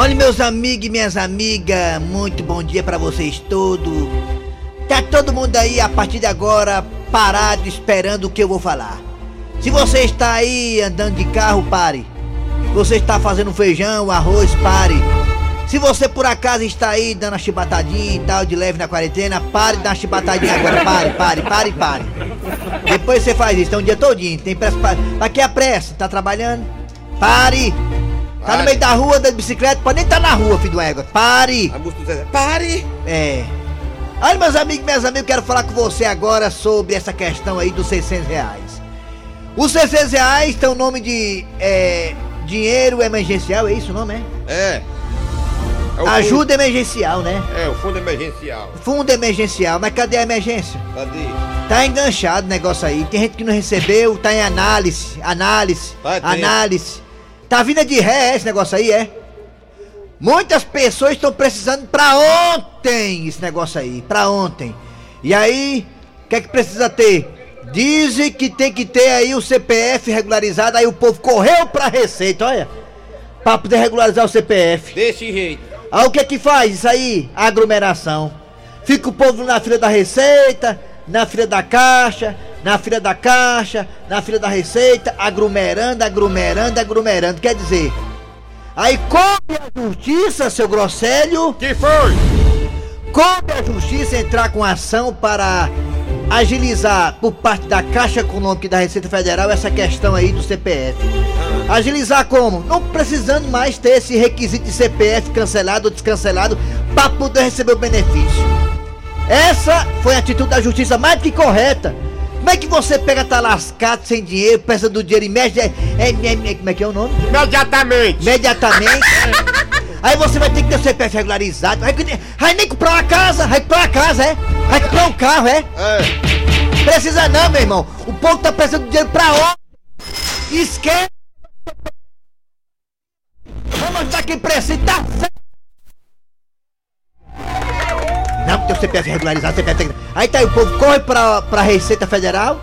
Olha, meus amigos e minhas amigas, muito bom dia pra vocês todos. Tá todo mundo aí a partir de agora parado esperando o que eu vou falar. Se você está aí andando de carro, pare. Se você está fazendo feijão, arroz, pare. Se você por acaso está aí dando a chibatadinha e tal, de leve na quarentena, pare de dar uma chibatadinha agora. Pare, pare, pare, pare. Depois você faz isso, tem um dia todinho. Tem pressa pra. Pra que a pressa? Tá trabalhando? Pare! Tá no meio da rua, andando de bicicleta, pode nem estar na rua, filho do égua. Pare! A música do Zezé. Pare! É. Olha, meus amigos, minhas amigas, quero falar com você agora sobre essa questão aí dos 600 reais. Os 600 reais tem o nome de é, dinheiro emergencial, é isso o nome, é? É. É o Ajuda emergencial, né? Fundo, é, o fundo emergencial. Fundo emergencial, mas cadê a emergência? Cadê? Tá enganchado o negócio aí. Tem gente que não recebeu, tá em análise, análise, análise. Tá vindo de ré esse negócio aí, é? Muitas pessoas estão precisando pra ontem esse negócio aí, pra ontem. E aí, o que é que precisa ter? Dizem que tem que ter aí o CPF regularizado, aí o povo correu pra Receita, olha. Pra poder regularizar o CPF. Desse jeito. Aí o que é que faz isso aí? Aglomeração. Fica o povo na fila da Receita, na fila da Caixa, na fila da Caixa, na fila da Receita, aglomerando, aglomerando, aglomerando. Quer dizer, aí coube a justiça, seu Grosselho, Que foi? coube a justiça entrar com ação para agilizar por parte da Caixa Econômica e da Receita Federal essa questão aí do CPF. Agilizar como? Não precisando mais ter esse requisito de CPF cancelado ou descancelado para poder receber o benefício. Essa foi a atitude da justiça mais que correta. Como é que você pega, tá lascado, sem dinheiro, peça do dinheiro e mexe, é, é, é- é- como é que é o nome? Imediatamente. Imediatamente. Aí você vai ter que ter o CPF regularizado. Vai, vai nem comprar uma casa, vai comprar uma casa, é? Vai comprar um carro, é? É. Precisa não, meu irmão. O povo tá precisando de dinheiro pra ontem. Esquece. Vamos dar quem precisa, tá certo. Não, tem o CPF regularizado, CPF tem... Aí tá aí, o povo corre pra, pra Receita Federal,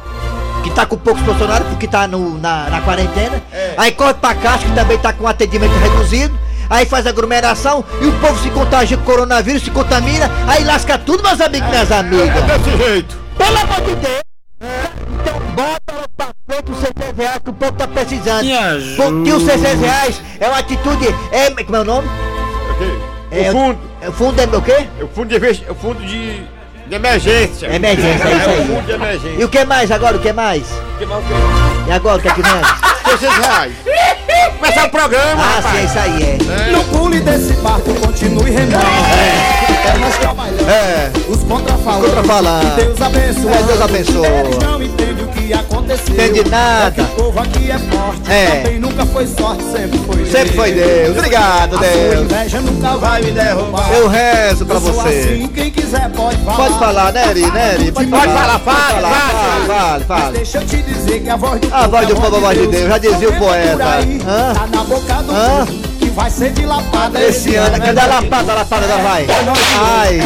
que tá com poucos funcionários, porque tá no, na, na quarentena. É. Aí corre pra Caixa, que também tá com atendimento reduzido. Aí faz aglomeração e o povo se contagia com coronavírus, se contamina, aí lasca tudo, meus amigos e minhas amigas. É desse jeito. Pelo amor de Deus! Então bota pra frente os 600 reais que o povo tá precisando. Me ajuda. Porque os 600 reais é uma atitude. É, como é o nome? É, o fundo. É, o fundo é o quê? É o fundo de, é o fundo de, de emergência. Emergência, é isso É o aí. fundo de emergência. E o que mais agora? O que mais? Que mal que E agora o que é que vem? 600 reais. Começar o programa, Ah, sim, é rapaz. isso aí, é. Não pule desse barco, continue remando. É, nós trabalhando. É. Os contrafalando. Contrafalando. Que Deus abençoe. É, Deus abençoe. Eles não entendem o que aconteceu. Nada. É que o povo aqui é forte. É. Também nunca foi sorte, sempre foi Sempre foi Deus. Obrigado, A Deus. inveja nunca vai me derrubar. Eu rezo pra você. assim, quem quiser pode falar. Pode falar, né, Eri? Né, Eri? Pode falar, fale. fale, Mas fale. deixa eu te dizer que a voz do A voz do povo é a voz de Deus, já dizia o poeta. aí? Tá na boca do povo, vai ser dilapada Esse ano, cadê a lapada, a lapada da vai? Ai.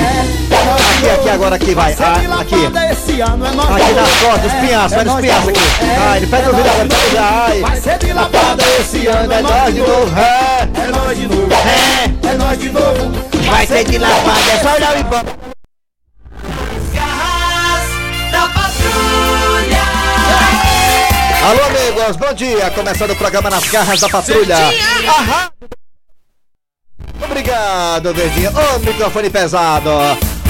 Aqui, aqui, agora aqui, vai. Ah, aqui. Esse ano é nós Aqui de nas costas, os É, pinhaços, é vai nos de pinhaços aqui. É, Ai, ele pega é ouvido nós agora, de pega novo. ai. Vai ser dilapada Lapada esse ano, é nós de novo. É, É nós de novo. é. É nós de novo. Vai ser de lapada, é só olhar o da Patrulha. Alô, amigos, bom dia. Começando o programa Nas Garras da Patrulha. Aham. Obrigado, Verdinha. Ô, microfone pesado.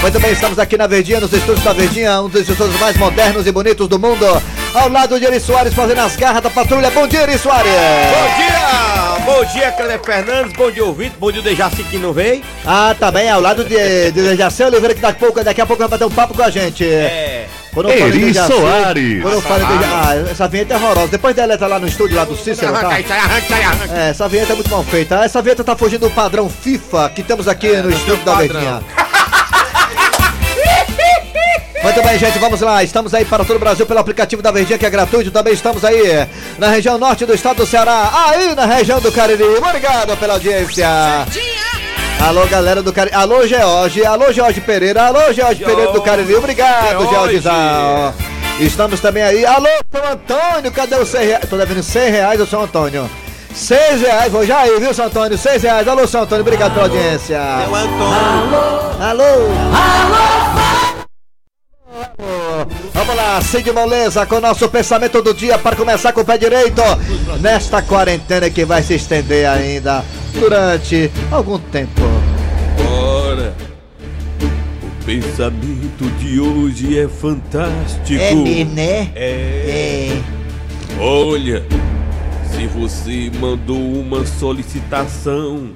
Muito bem, estamos aqui na Verdinha, nos estúdios da Verdinha, um dos estúdios mais modernos e bonitos do mundo. Ao lado de Eri Soares fazendo as garras da patrulha. Bom dia, Eri Soares. Bom dia! Bom dia, Cleber Fernandes. Bom dia, ouvinte. Bom dia, Dejaci que não veio. Ah, tá bem, ao lado de, de Jacé Oliveira, que daqui a pouco, daqui a pouco vai bater um papo com a gente. É. Quando eu Eri Jaci, Soares. Quando eu falo de Ah, essa vinheta é horrorosa. Depois dela tá lá no estúdio, lá do Cícero, tá? É, essa vinheta é muito mal feita. Essa vinheta tá fugindo do padrão FIFA que temos aqui no estúdio da. Verdinha. Muito bem, gente, vamos lá. Estamos aí para todo o Brasil pelo aplicativo da Verdinha, que é gratuito. Também estamos aí na região norte do estado do Ceará, aí na região do Cariri. Obrigado pela audiência. Alô, galera do Cariri. Alô, George. Alô, Jorge Pereira. Alô, Jorge Pereira do Cariri. Obrigado, George. Georgezão. Estamos também aí. Alô, São Antônio. Cadê os 100 reais? Tô devendo 100 reais ao São Antônio. Seis reais, vou já aí, viu, São Antônio? Seis reais. Alô, São Antônio, obrigado pela audiência. É o Antônio. Alô? Vamos lá, Cid Moleza com o nosso pensamento do dia para começar com o pé direito. Nesta quarentena que vai se estender ainda durante algum tempo. Ora, o pensamento de hoje é fantástico. É mesmo, né? É. É. Olha, se você mandou uma solicitação,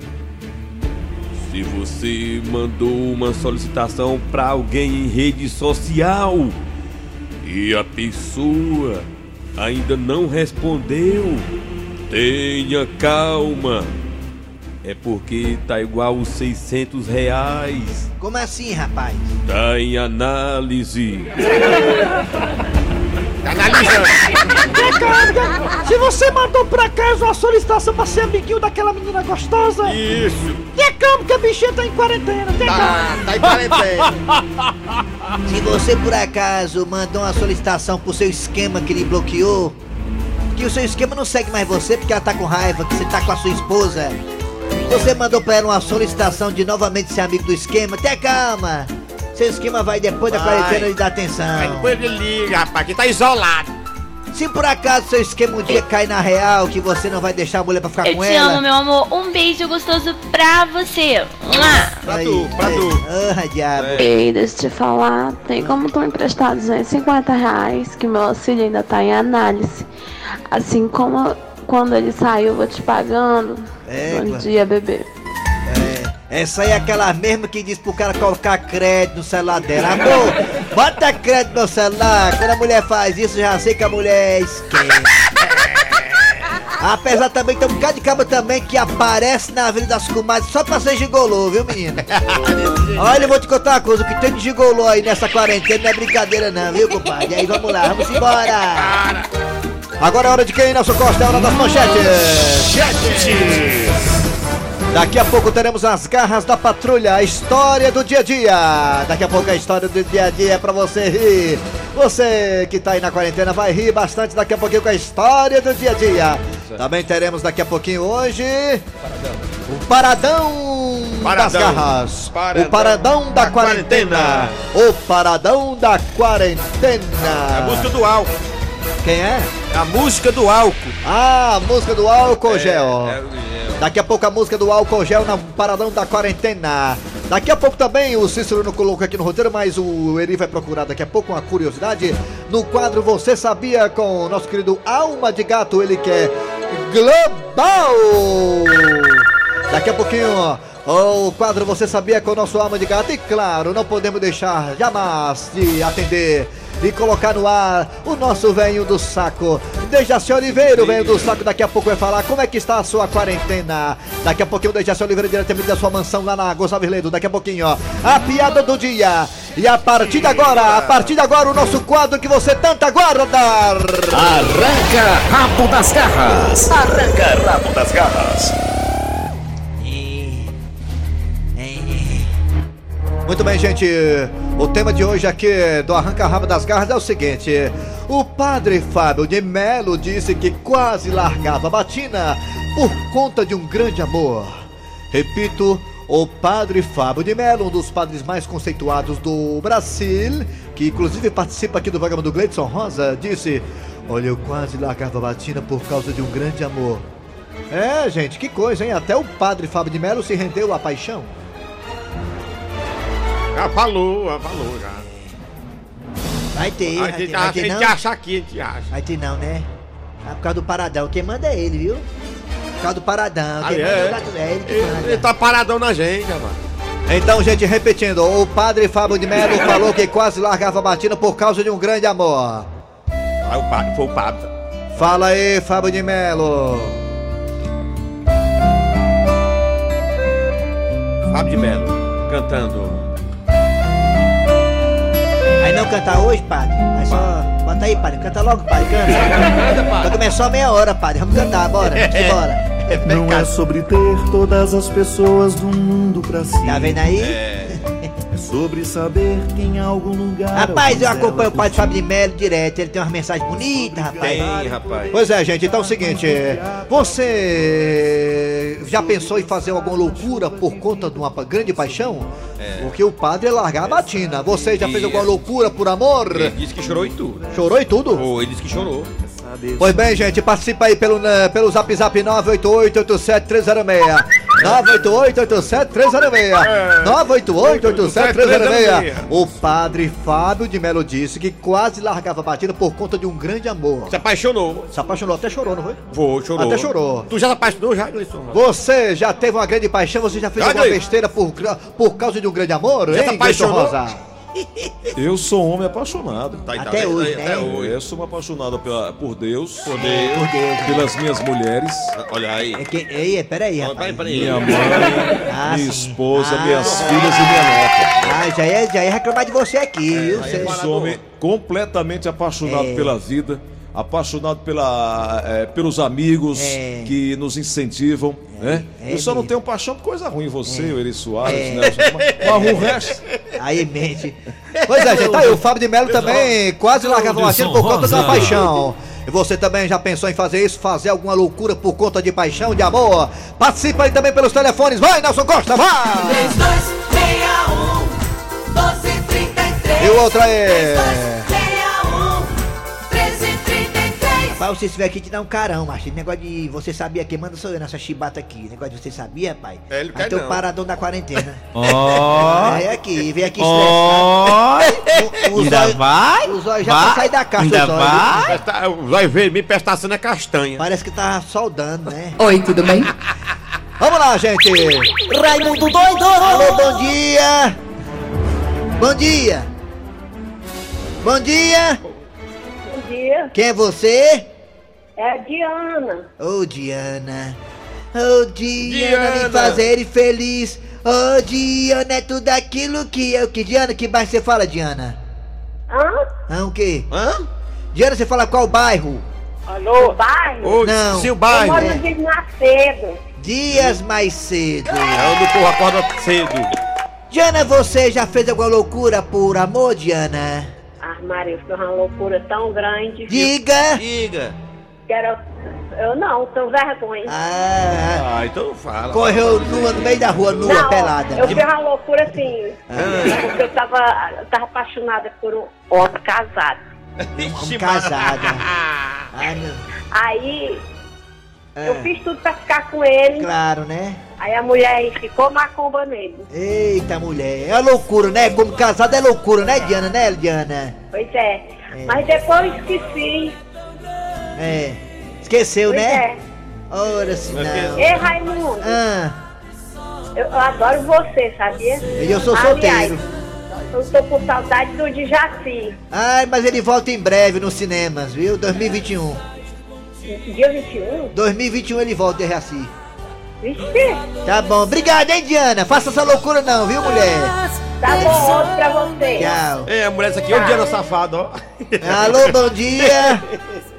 se você mandou uma solicitação para alguém em rede social e a pessoa ainda não respondeu, tenha calma. É porque tá igual os 600 reais. Como assim, rapaz? Tá em análise. Se você mandou por acaso uma solicitação pra ser amiguinho daquela menina gostosa, Isso. tenha calma que a bichinha tá em quarentena, tenha calma. tá em quarentena. Se você por acaso mandou uma solicitação pro seu esquema que ele bloqueou, que o seu esquema não segue mais você porque ela tá com raiva, que você tá com a sua esposa. Você mandou pra ela uma solicitação de novamente ser amigo do esquema, tenha calma. Seu esquema vai depois da Vai. quarentena lhe dar atenção. Depois ele liga, rapaz, que tá isolado. Se por acaso seu esquema um dia cair na real, que você não vai deixar a mulher pra ficar Eu com te ela. amo, meu amor. Um beijo gostoso pra você. Mua. Pra Aí, tu, pra tu. Ah, diabo. É. Ei, deixa eu te falar, tem como tu emprestar 250 reais, que meu auxílio ainda tá em análise. Assim como quando ele saiu, eu vou te pagando. É, Bom dia, bebê. Essa aí é aquela mesma que diz pro cara colocar crédito no celular dela. Amor, bota crédito no celular. Quando a mulher faz isso, já sei que a mulher esquema. Apesar também, tem um bocado de cabo também que aparece na Avenida das Comadres só pra ser gigolô, viu, menino? Olha, eu vou te contar uma coisa, o que tem de gigolô aí nessa quarentena não é brincadeira não, viu, compadre? E aí, vamos lá, vamos embora. Agora é hora de quem, Nelson Costa? É hora das manchetes. Daqui a pouco teremos as garras da patrulha, a história do dia a dia. Daqui a pouco a história do dia a dia é pra você rir. Você que tá aí na quarentena vai rir bastante daqui a pouquinho com a história do dia a dia. Também teremos daqui a pouquinho hoje o paradão, das Paradão. garras. Paradão o paradão da, da quarentena. quarentena. O paradão da quarentena. É a música do álcool. Quem é? É a música do álcool. Ah, a música do álcool gel. É, é, Daqui a pouco a música do álcool gel na paradão da quarentena. Daqui a pouco também o Cícero não colocou aqui no roteiro, mas o Eri vai procurar daqui a pouco uma curiosidade. No quadro Você Sabia com o nosso querido Alma de Gato, ele que é global. Daqui a pouquinho, ó, o quadro Você Sabia com o nosso Alma de Gato. E claro, não podemos deixar jamais de atender e colocar no ar o nosso venho do saco. Dejaci Oliveira, o venho do saco, daqui a pouco vai falar como é que está a sua quarentena. Daqui a pouquinho o Dejaci Oliveira diretamente da sua mansão lá na Gonçalves Ledo. Daqui a pouquinho, ó, a piada do dia. E a partir de agora, a partir de agora, o nosso quadro que você tanto aguarda. Arranca rabo das garras. Arranca rabo das garras. Muito bem, gente. O tema de hoje aqui do Arranca Rabo das Garras é o seguinte: o padre Fábio de Melo disse que quase largava a batina por conta de um grande amor. Repito, o padre Fábio de Melo, um dos padres mais conceituados do Brasil, que inclusive participa aqui do programa do Gleidson Rosa, disse: Olha, eu quase largava a batina por causa de um grande amor. É, gente, que coisa, hein? Até o padre Fábio de Melo se rendeu à paixão. Já falou, já falou já. Vai ter, A vai gente, ter, a vai ter gente não? acha aqui, a gente acha. Vai ter não, né? Ah, por causa do paradão. Quem manda é ele, viu? Por causa do paradão. Quem Ah, manda é, é? é ele que Ele, manda. ele tá paradão na gente, rapaz. Então, gente, repetindo, o padre Fábio de Melo falou que quase largava a batina por causa de um grande amor. Aí o padre, foi o padre. Fala aí, Fábio de Melo. Fábio de Melo, cantando. Não cantar hoje, padre? Aí só. Bota aí, padre. Canta logo, padre. Canta. Vai começar meia hora, padre. Vamos cantar, bora. Vamos embora. Não é sobre ter todas as pessoas do mundo pra si. Tá vendo aí? É, É sobre saber que em algum lugar. Rapaz, eu acompanho o pai de Fábio de Melo direto, ele tem umas mensagens bonitas, rapaz. Tem, rapaz. Pois é, gente, então é o seguinte, você já pensou em fazer alguma loucura por conta de uma grande paixão? Porque o padre é largar a batina. Você já fez alguma loucura por amor? Ele disse que chorou e tudo. Chorou e tudo? Oh, ele disse que chorou. Pois bem, gente, participa aí pelo, né, pelo zap zap 988-87306. 988-87306. 988-87306. O padre Fábio de Melo disse que quase largava a batida por conta de um grande amor. Se apaixonou. Se apaixonou, até chorou, não foi? Vou, chorou. Até chorou. Tu já se apaixonou já, Gleison? Você já teve uma grande paixão? Você já fez Já, alguma Gleison. besteira por, por causa de um grande amor? Já se hein, Gleison apaixonou? Rosa? Eu sou um homem apaixonado. Tá, tá, Até tá, hoje, né? Até hoje. Eu sou um apaixonado pela, por Deus, Por Deus. Por Deus. pelas minhas mulheres, Olha aí. É que, ei, peraí, Olha, rapaz. Peraí, peraí. minha mãe, Ah, minha sim. esposa, Ah. minhas filhas e minha neta. Ah, já ia, já ia reclamar de você aqui, é Eu sou um homem completamente apaixonado É. pela vida, apaixonado pela, eh, pelos amigos É. que nos incentivam, né? é eu só não tenho paixão por coisa ruim, você, o Eri Soares, É. Nelson, mas, mas o resto... Aí mente. Pois é, gente, tá aí, o Fábio de Melo também quase largava a batida por conta de uma paixão. E você também já pensou em fazer isso, fazer alguma loucura por conta de paixão, de amor? Participa aí também pelos telefones, vai Nelson Costa, vai! 3261 1233 E o outro aí? Rapaz, você estiver aqui te dá um carão, macho. Esse negócio de você sabia quem manda sou eu nessa chibata aqui. Negócio de você sabia, pai? É, ele Aí quer teu não. paradão da quarentena. Ó, É aqui, vem aqui ó, estressado. O- o ainda zóio- vai? O zóio já Vai? sair da caixa, Ainda o zóio. vai? Presta- O zóio vermelho parece estar sendo a castanha. Parece que tá soldando, né? Oi, tudo bem? Vamos lá, gente! Raimundo doido Alô, bom dia! Bom dia! Bom dia! Bom dia, Quem é você? É a Diana. Ô, Diana. Ô, Diana, me Diana. fazer feliz. Ô, Diana, é tudo aquilo que eu que. Diana, que bairro você fala, Diana? Hã? Ah, o quê? Hã? Diana, você fala qual bairro? Alô? Bairro? Ô, Não. Sim, o Eu bairro. moro é. no Dias Macedo. Dias mais cedo. É onde o povo acorda cedo. Diana, você já fez alguma loucura por amor, Diana? Ah, Maria, foi uma loucura tão grande. Diga! Diga. Que era... Eu não, tenho vergonha. Ah, Ah, então não fala. correu nua no meio da rua, nua, não, pelada. eu fiz uma loucura assim. Ah. Porque eu tava, eu tava apaixonada por um homem casado. Ixi, casada. mano. Ah, não. Aí eu É, fiz tudo pra ficar com ele. claro, né? Aí a mulher ficou macumba nele. Eita, mulher. É uma loucura, né? Como casado é loucura, né, Diana? Né, Diana? Pois é. É. Mas depois esqueci. É. Esqueceu, Pois né? é. Ora, se não. Ei, Raimundo, Ah, eu, eu adoro você, sabia? e eu sou solteiro. Eu tô com saudade do Djaci. Ai, mas ele volta em breve nos cinemas, viu? 2021. Dia 21? 2021 ele volta de Reaci. Vixe, Tá bom. Obrigado, hein, Diana? Faça essa loucura não, viu, mulher? tá bom, outro pra você. Tchau. É, a mulher, essa aqui é o Diana Safado, ó. Alô, bom dia.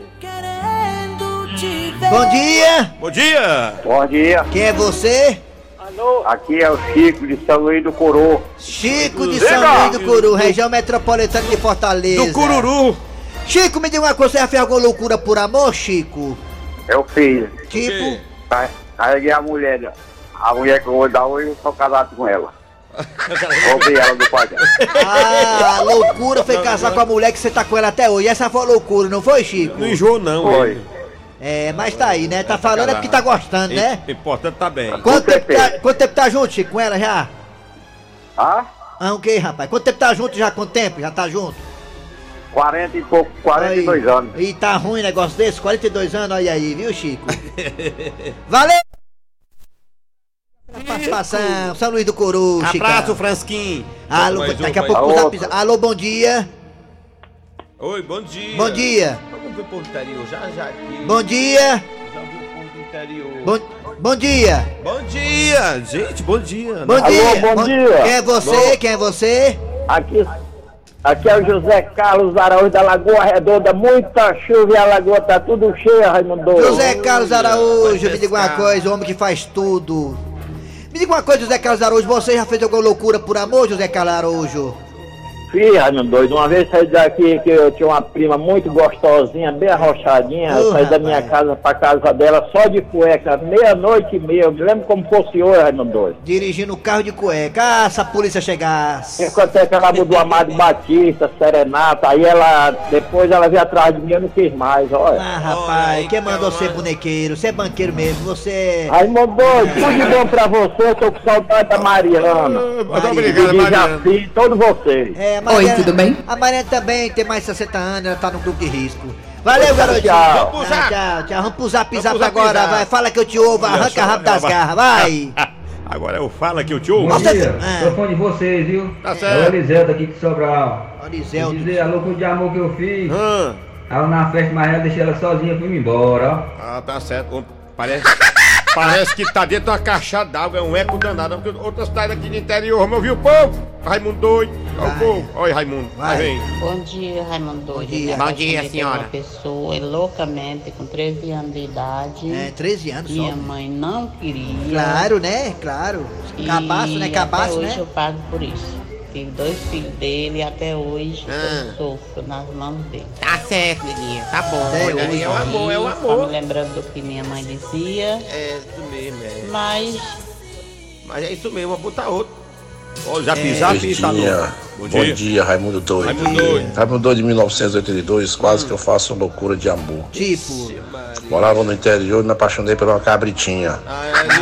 Bom dia. Bom dia. Bom dia, Quem é você? aqui é o Chico de São Luís do Coro. Chico de Diga. São Luís do Curu, região metropolitana de Fortaleza. Do Cururu. Chico, me diga uma coisa, você já fez alguma loucura por amor, Chico? Eu fiz. Tipo, Ca- Carreguei a mulher, a mulher que eu vou dar hoje, eu sou casado com ela. Roubei ela do pai dela. ah, a loucura foi casar com a mulher que você tá com ela até hoje. Essa foi a loucura, não foi, Chico? Não enjoou, não. Foi. ele. É, mas tá aí, né? Tá falando é porque tá gostando, né? O importante tá bem. Quanto tempo, tá, quanto tempo tá junto, Chico, com ela já? Ah? Ah, o que, rapaz? Quanto tempo tá junto já? Quanto tempo? Já tá junto? 40 e pouco, 42 Aí. anos. E tá ruim negócio desse? 42 anos, olha aí, viu, Chico? Valeu! Participação, São Luís do Coru, Chico. Abraço, Fransquim. Alô, daqui a um, pouco mais o um. zap zap- Alô, bom dia. Oi, bom dia. Bom dia. O povo do interior, já, já aqui. Bom dia. Já o povo do interior. Bom, bom dia. Bom dia, gente, bom dia. Bom Alô, dia. bom dia. Quem é você? Quem é você? Aqui, aqui é o José Carlos Araújo da Lagoa Redonda. Muita chuva e a lagoa tá tudo cheia, Raimundo. José Carlos Araújo, me diga uma coisa, o homem que faz tudo. Me diga uma coisa, José Carlos Araújo, você já fez alguma loucura por amor, José Carlos Araújo? Fiz, Raimundo doido. Uma vez saí daqui que eu tinha uma prima muito gostosinha, bem arrochadinha. eu Ô, saí da minha casa pra casa dela só de cueca, meia-noite e meia. Eu me lembro como fosse hoje, Raimundo doido. Dirigindo o carro de cueca. Ah, se a polícia chegasse. Enquanto é que ela mudou Amado Batista, Serenata, aí ela, depois ela veio atrás de mim, eu não quis mais, olha. Ah, rapaz, quem mandou ser bonequeiro? Você é banqueiro mesmo, você... Raimundo doido, tudo de bom pra você, eu tô com saudade da Mariana. Muito obrigado, Mariana. Todos vocês. É, a Mariana- A Mariana também tem mais de 60 anos, ela tá no grupo de risco. Valeu, garotinho. tchau. Vamos pro zap. Tchau, tchau. Vamos pro zap, Vamos zap agora, zap. vai. Fala que eu te ouvo, arranca rápido das garras, vai. Agora eu falo que o tio. Bom dia, sou fã de vocês, viu? Tá É o certo. Eliselto aqui de Sobral. Eliselto. Vou dizer a loucura de amor que eu fiz. Ah, Aí eu na festa mais ela deixei ela sozinha, fui embora, ó. ah, tá certo. Parece, parece que tá dentro de uma caixa d'água, é um eco danado. Porque outra cidade aqui de interior, vamos ouvir o povo? Raimundo doido. Olha o povo. Olha Raimundo. Vai, vem. Bom dia, Raimundo Doido. dia. Bom dia, apaixonei por senhora. Uma pessoa loucamente com 13 anos de idade. É, 13 anos só. Minha mãe não queria. Claro, né? Claro. E Cabaço, né? Cabaço, até hoje né? eu pago por isso. Tive dois filhos dele e até hoje Ah. eu sofro nas mãos dele. Tá certo, Liguinha, tá bom. Até hoje. é o amor, é o Só amor. me lembrando do que minha mãe dizia. É isso mesmo, é. Mas Mas é isso mesmo, vou botar outro. Olha o zap Bom zap tá dia, no. bom dia, Raimundo Doido. Raimundo Doido. Raimundo Doido de 1982, quase que eu faço loucura de amor. Tipo. Morava no interior e me apaixonei por uma cabritinha.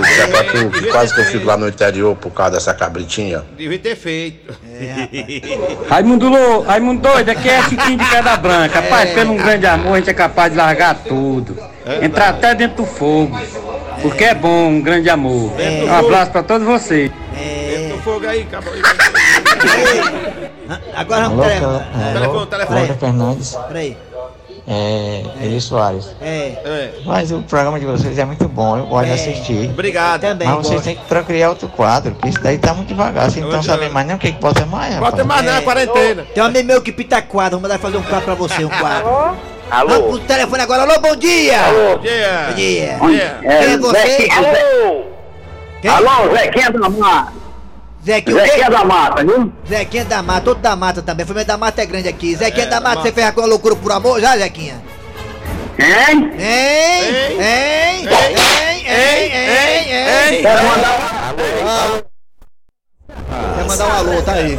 Disser pra tu que quase que eu fico lá no interior por causa dessa cabritinha. Devia ter feito. Raimundo, Lô, Raimundo doido, aqui é Chiquinho de Pedra Branca. Rapaz, pelo um grande amor, a gente é capaz de largar tudo. Entrar até dentro do fogo. Porque é bom, um grande amor. Um abraço pra todos vocês. O fogo aí, acabou. Agora vamos Alô, telefone. Telefone, telefone. Fernandes. Peraí. É, Eli Soares. É. Mas o programa de vocês é muito bom, eu gosto de assistir. Obrigado. Também Mas vocês têm que procriar outro quadro, porque isso daí tá muito devagar. Vocês não estão sabendo mais nem o que, que bota mais, rapaz. Bota mais na quarentena. Tem um amigo meu que pinta quadro, vou mandar fazer um quadro pra você, um quadro. Alô? Vamos pro telefone agora, alô, bom dia! Alô? Bom dia. Bom dia! Bom dia. Quem é você? Alô? Quem? Alô, Zequinha da Mata. Zequinha? Zequinha da Mata, viu? Zequinha da Mata, outro da Mata também. A família da Mata é grande aqui. Zequinha É, da da Mata, você fez alguma loucura por amor já, Zequinha? Hein? Hein? Hein? Hein? Hein? Hein? Hein? Quero mandar Quer mandar um alô, tá aí.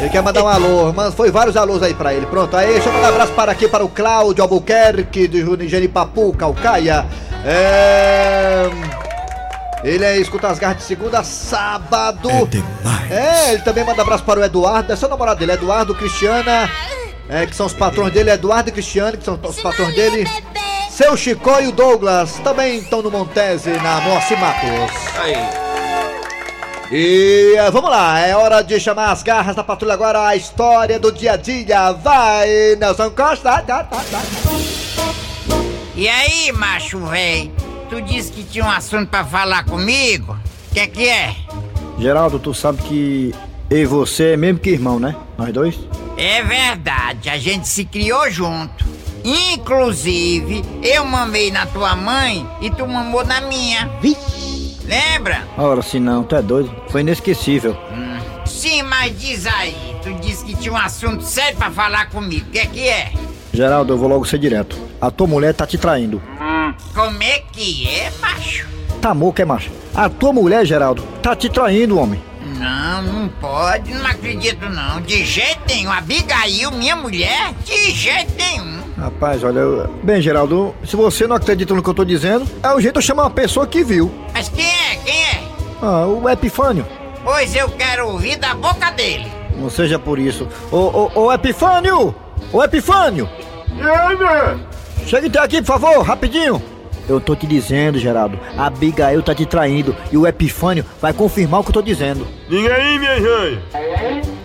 Ele quer mandar um alô, mas foi vários alôs aí pra ele. Pronto, aí deixa eu mandar um abraço para aqui para o Cláudio Albuquerque, de Jeripapu, Calcaia. É. Ele é escuta as garras de segunda a sábado. É, ele também manda abraço para o Eduardo, é seu namorado dele, Eduardo, Cristiana, é, que são os patrões dele, Eduardo e Cristiane, que são os patrões dele. Seu Chicó e o Douglas também estão no Montese, na Moacir Matos. Aí. E eh, vamos lá, é hora de chamar as garras da patrulha agora, a história do dia a dia. Vai, Nelson Costa. Tá, tá, tá. E aí, macho véi? Tu disse que tinha um assunto pra falar comigo? O que que é? Geraldo, tu sabe que eu e você é mesmo que irmão, né? Nós dois? É verdade, a gente se criou junto. Inclusive, eu mamei na tua mãe e tu mamou na minha. Lembra? Ora, se não, tu é doido. Foi inesquecível. Sim, mas diz aí, tu disse que tinha um assunto sério pra falar comigo. O que que é? Geraldo, eu vou logo ser direto. A tua mulher tá te traindo. Como é que é, macho? Tá moca, é macho? A tua mulher, Geraldo, tá te traindo, homem. Não, não pode, não acredito não. De jeito nenhum. Abigail, minha mulher, de jeito nenhum. Rapaz, olha, eu... bem, Geraldo, se você não acredita no que eu tô dizendo, é o jeito de eu chamar uma pessoa que viu. Mas quem é? Quem é? Ah, o Epifânio. Pois eu quero ouvir da boca dele. Não seja por isso. Ô, ô, ô, Epifânio! Ô, Epifânio! Chega então aqui, por favor, rapidinho. Eu tô te dizendo, Geraldo, a Abigail tá te traindo e o Epifânio vai confirmar o que eu tô dizendo. Diga aí, minha joia.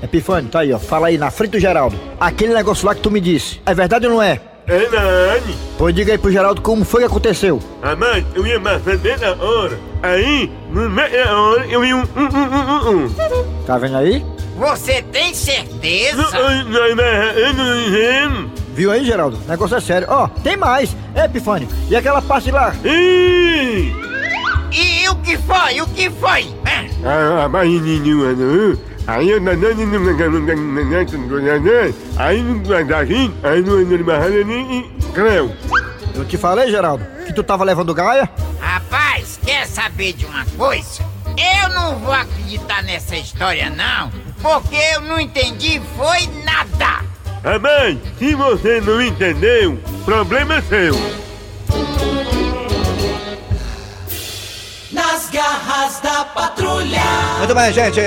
Epifânio, tá aí, ó. Fala aí, na frente do Geraldo. Aquele negócio lá que tu me disse, é verdade ou não é? É verdade. Pois diga aí pro Geraldo como foi que aconteceu. Amante, eu ia mais fazer na hora. Aí, no meio da hora, eu vi um um um um um. um. Tá vendo aí? Você tem certeza? Não, não, não, eu não entendo. Viu aí, Geraldo? O negócio é sério. Ó, tem mais. É, Epifânio. E aquela parte lá? Ih! E E o que foi? O que foi? Ah, mas. Aí eu não aí não assim, aí não creu. Eu te falei, Geraldo, que tu tava levando gaia? Rapaz, quer saber de uma coisa? Eu não vou acreditar nessa história, não, porque eu não entendi foi nada. Rapaz, se você não entendeu, problema é seu. Nas garras da patrulha. Muito bem, gente.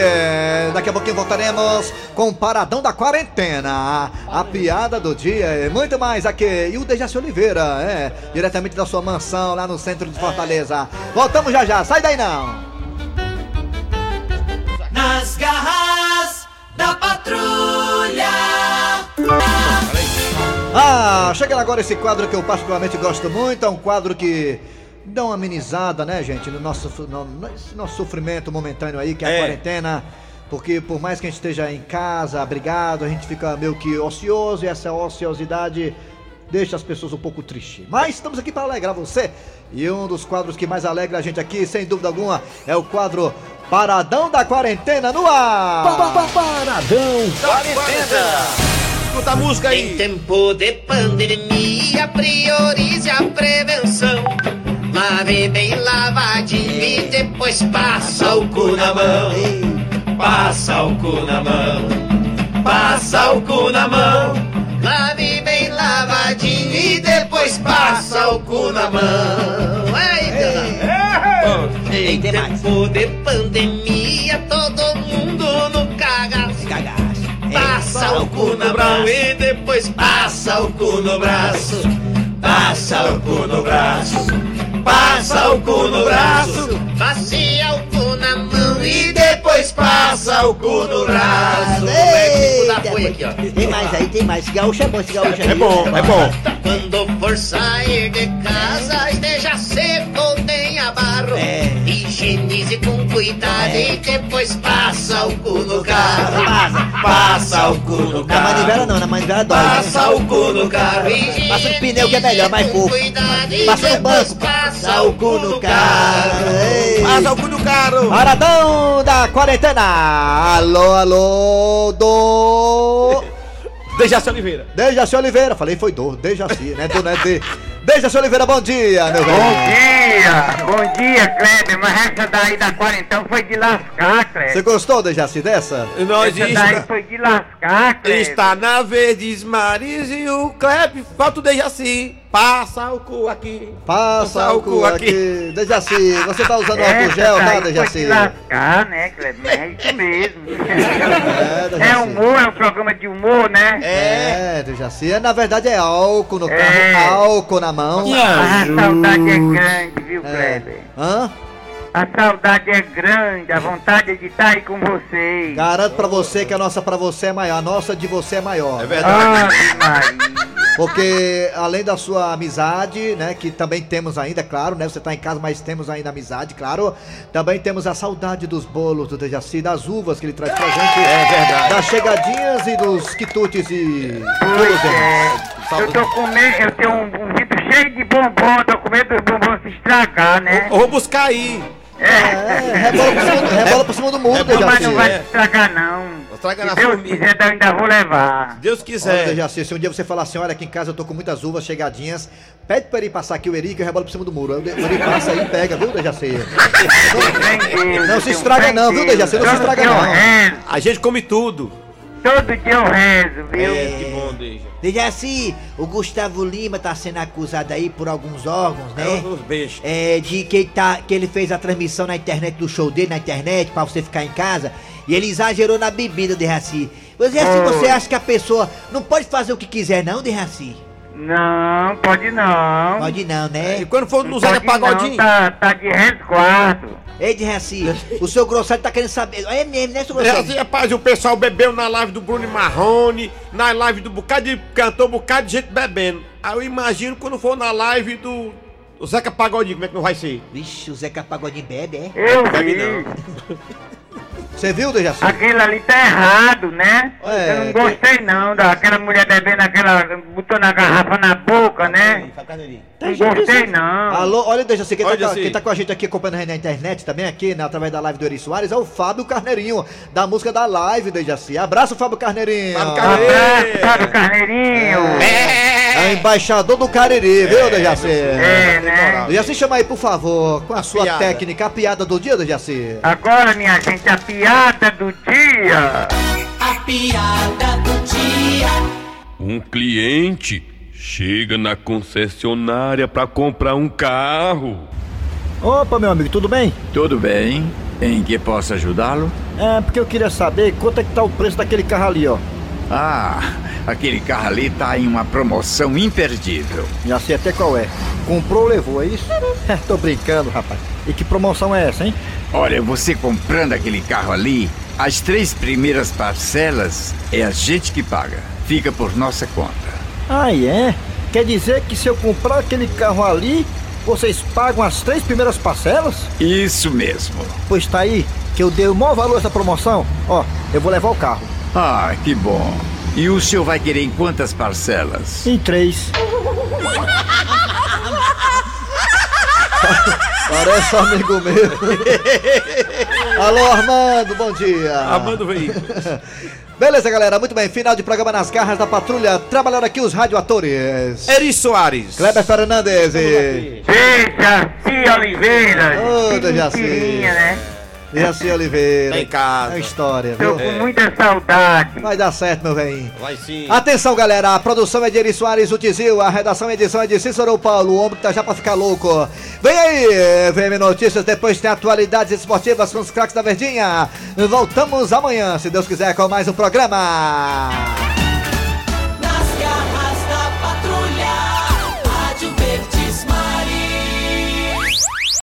Daqui a pouquinho voltaremos com o Paradão da Quarentena. A piada do dia e muito mais aqui. E o Dejaci Oliveira, é, diretamente da sua mansão lá no centro de Fortaleza. Voltamos já já. Sai daí não. Nas garras da patrulha. Ah, chegando agora esse quadro que eu particularmente gosto muito. É um quadro que dá uma amenizada, né, gente, no nosso, no, nesse nosso sofrimento momentâneo aí, que é a É. quarentena. Porque por mais que a gente esteja em casa, abrigado, a gente fica meio que ocioso e essa ociosidade deixa as pessoas um pouco tristes. Mas estamos aqui para alegrar você. E um dos quadros que mais alegra a gente aqui, sem dúvida alguma, é o quadro Paradão da Quarentena no ar! Paradão Escuta a música aí. Em tempo de pandemia, priorize a prevenção. Lave bem lavadinho e depois passa o cu na mão. Passa o cu na mão. Passa o cu na mão. Lave bem lavadinho e depois passa o cu na mão. Eita! Em tempo de pandemia, Passa o cu na mão e depois passa o cu no braço. Passa o cu no braço. Passa o cu no braço. Passeia o cu na mão e depois passa o cu no braço. Eita, Eita, foi aqui, ó. Tem mais aí, tem mais. Esse gaúcho é bom, esse gaúcho aí. É bom, é bom. Quando for sair de casa, esteja seco tenha barro. Higienize com cuidado e depois passa o cu no carro. Passa o cu no Na carro. manivela não, na manivela dói. Passa o cu no carro. Passa no pneu que é melhor, mais fofo. Passa no banco. Passa o cu no carro. Ei. Passa o cu no carro. Paradão da Quarentena! Alô, alô, do... Dejaci Oliveira. Dejaci Oliveira, falei foi do, Dejaci, né? Do, né? De... Dejaci Oliveira, bom dia, meu velho. Bom dia, bom dia, Kleber. Mas essa daí da quarentena foi de lascar, Kleber. Você gostou, Dejaci, dessa? Nós Essa daí está, foi de lascar, Kleber. está na Verdes Maris e o Kleber, falta o Dejaci. Passa o cu aqui. Passa o cu aqui. Dejaci, você tá usando álcool Essa gel, tá, daí foi Dejaci? de lascar, né, Kleber? É isso mesmo. É, É Dejaci. humor, é um programa de humor, né? É, Dejaci, é, na verdade é álcool no carro, É. álcool na mão. A saudade é grande, viu, É. Kleber? Hã? A saudade é grande, a vontade é de estar aí com vocês. Garanto pra você que a nossa pra você é maior, a nossa de você é maior. É verdade. Ave. Porque além da sua amizade, né, que também temos ainda, claro, né, você tá em casa, mas temos ainda amizade, claro. Também temos a saudade dos bolos do Dejaci, das uvas que ele traz pra gente. É verdade. Das chegadinhas e dos quitutes e... Pois é. Eu tô comendo, eu tenho um, um vidro cheio de bombom, tô com medo dos bombons se estragar, né? Eu vou buscar aí. É, rebola por cima, do- rebola por cima do muro, Mas Dejaci. não vai é. se estragar, não. Estraga Se na Deus família. quiser, eu ainda vou levar. Deus Olha, quiser. Dejaci, se um dia você falar assim, olha, aqui em casa eu tô com muitas uvas chegadinhas, pede pra ele passar aqui o Eri que eu rebolo por cima do muro. O Eri passa aí e pega, viu, Dejaci? Não se estraga não, viu, Dejaci? Não se estraga não. A gente come tudo. Todo dia eu rezo, viu? É, que bom, Deja. Dejaci, o Gustavo Lima tá sendo acusado aí por alguns órgãos, né? É os bestas. É, de que ele, tá, que ele fez a transmissão na internet do show dele, na internet, pra você ficar em casa. E ele exagerou na bebida, Dejaci. Você, assim, Oh. você acha que a pessoa não pode fazer o que quiser, não, Dejaci? Não, pode não. Pode não, né? E quando for no Zeca pode não, Pagodinho? tá, tá de resguardo. Ei, Dejaci, o seu grosseiro tá querendo saber. É mesmo, né, seu É assim, rapaz, o pessoal bebeu na live do Bruno Marrone, na live do bocado de cantor, um bocado de gente bebendo. Aí eu imagino quando for na live do, do Zeca Pagodinho, como é que não vai ser? Vixe, o Zeca Pagodinho bebe, é? Eu Bebe vi. não. Você viu, Dejaci? Aquilo ali tá errado, né? É, Eu não gostei não daquela mulher bebendo aquela. botando a garrafa na boca, né? Não gostei não. Alô, olha, Dejaci, quem, tá Olha, quem tá com a gente aqui acompanhando a gente na internet também, aqui, né, através da live do Eri Soares, é o Fábio Carneirinho, da música da live, Dejaci. Abraço, Fábio Carneirinho. Fábio Carneirinho. Fábio Carneirinho. É, embaixador do Cariri, viu, Dejaci? É, né? Dejaci, chama aí, por favor, com a, sua piada. técnica, a piada do dia, Dejaci. Agora, minha gente, a piada do dia. A piada do dia. Um cliente chega na concessionária para comprar um carro. Opa, meu amigo, tudo bem? Tudo bem? Em que posso ajudá-lo? É, porque eu queria saber quanto é que tá o preço daquele carro ali, ó. Ah, aquele carro ali tá em uma promoção imperdível. Já sei até qual é. Comprou, levou, é isso? Tô brincando, rapaz. E que promoção é essa, hein? Olha, você comprando aquele carro ali, as três primeiras parcelas é a gente que paga. Fica por nossa conta. Ah, é? Quer dizer que se eu comprar aquele carro ali, vocês pagam as três primeiras parcelas? Isso mesmo. Pois tá aí, que eu dei o maior valor a essa promoção. Ó, eu vou levar o carro. Ah, que bom. E o senhor vai querer em quantas parcelas? Em três. Parece um amigo meu. Alô, Armando, bom dia. Armando Veículos. Beleza, galera, muito bem. Final de programa nas garras da patrulha. Trabalhando aqui os radioatores. Eri Soares. Kleber Fernandes. e- Dejaci Oliveira. Ô, Dejaci. Pequenininha, né? Dejaci Oliveira. Tá em casa. É uma história, Tô viu? com muita saudade. Vai dar certo, meu velhinho. Vai sim. Atenção, galera. A produção é de Eri Soares, o Tizil. A redação e edição é de Cícero Paulo. O homem que tá já pra ficar louco. Vem aí, VM Notícias. Depois tem atualidades esportivas com os craques da Verdinha. Voltamos amanhã, se Deus quiser, com mais um programa.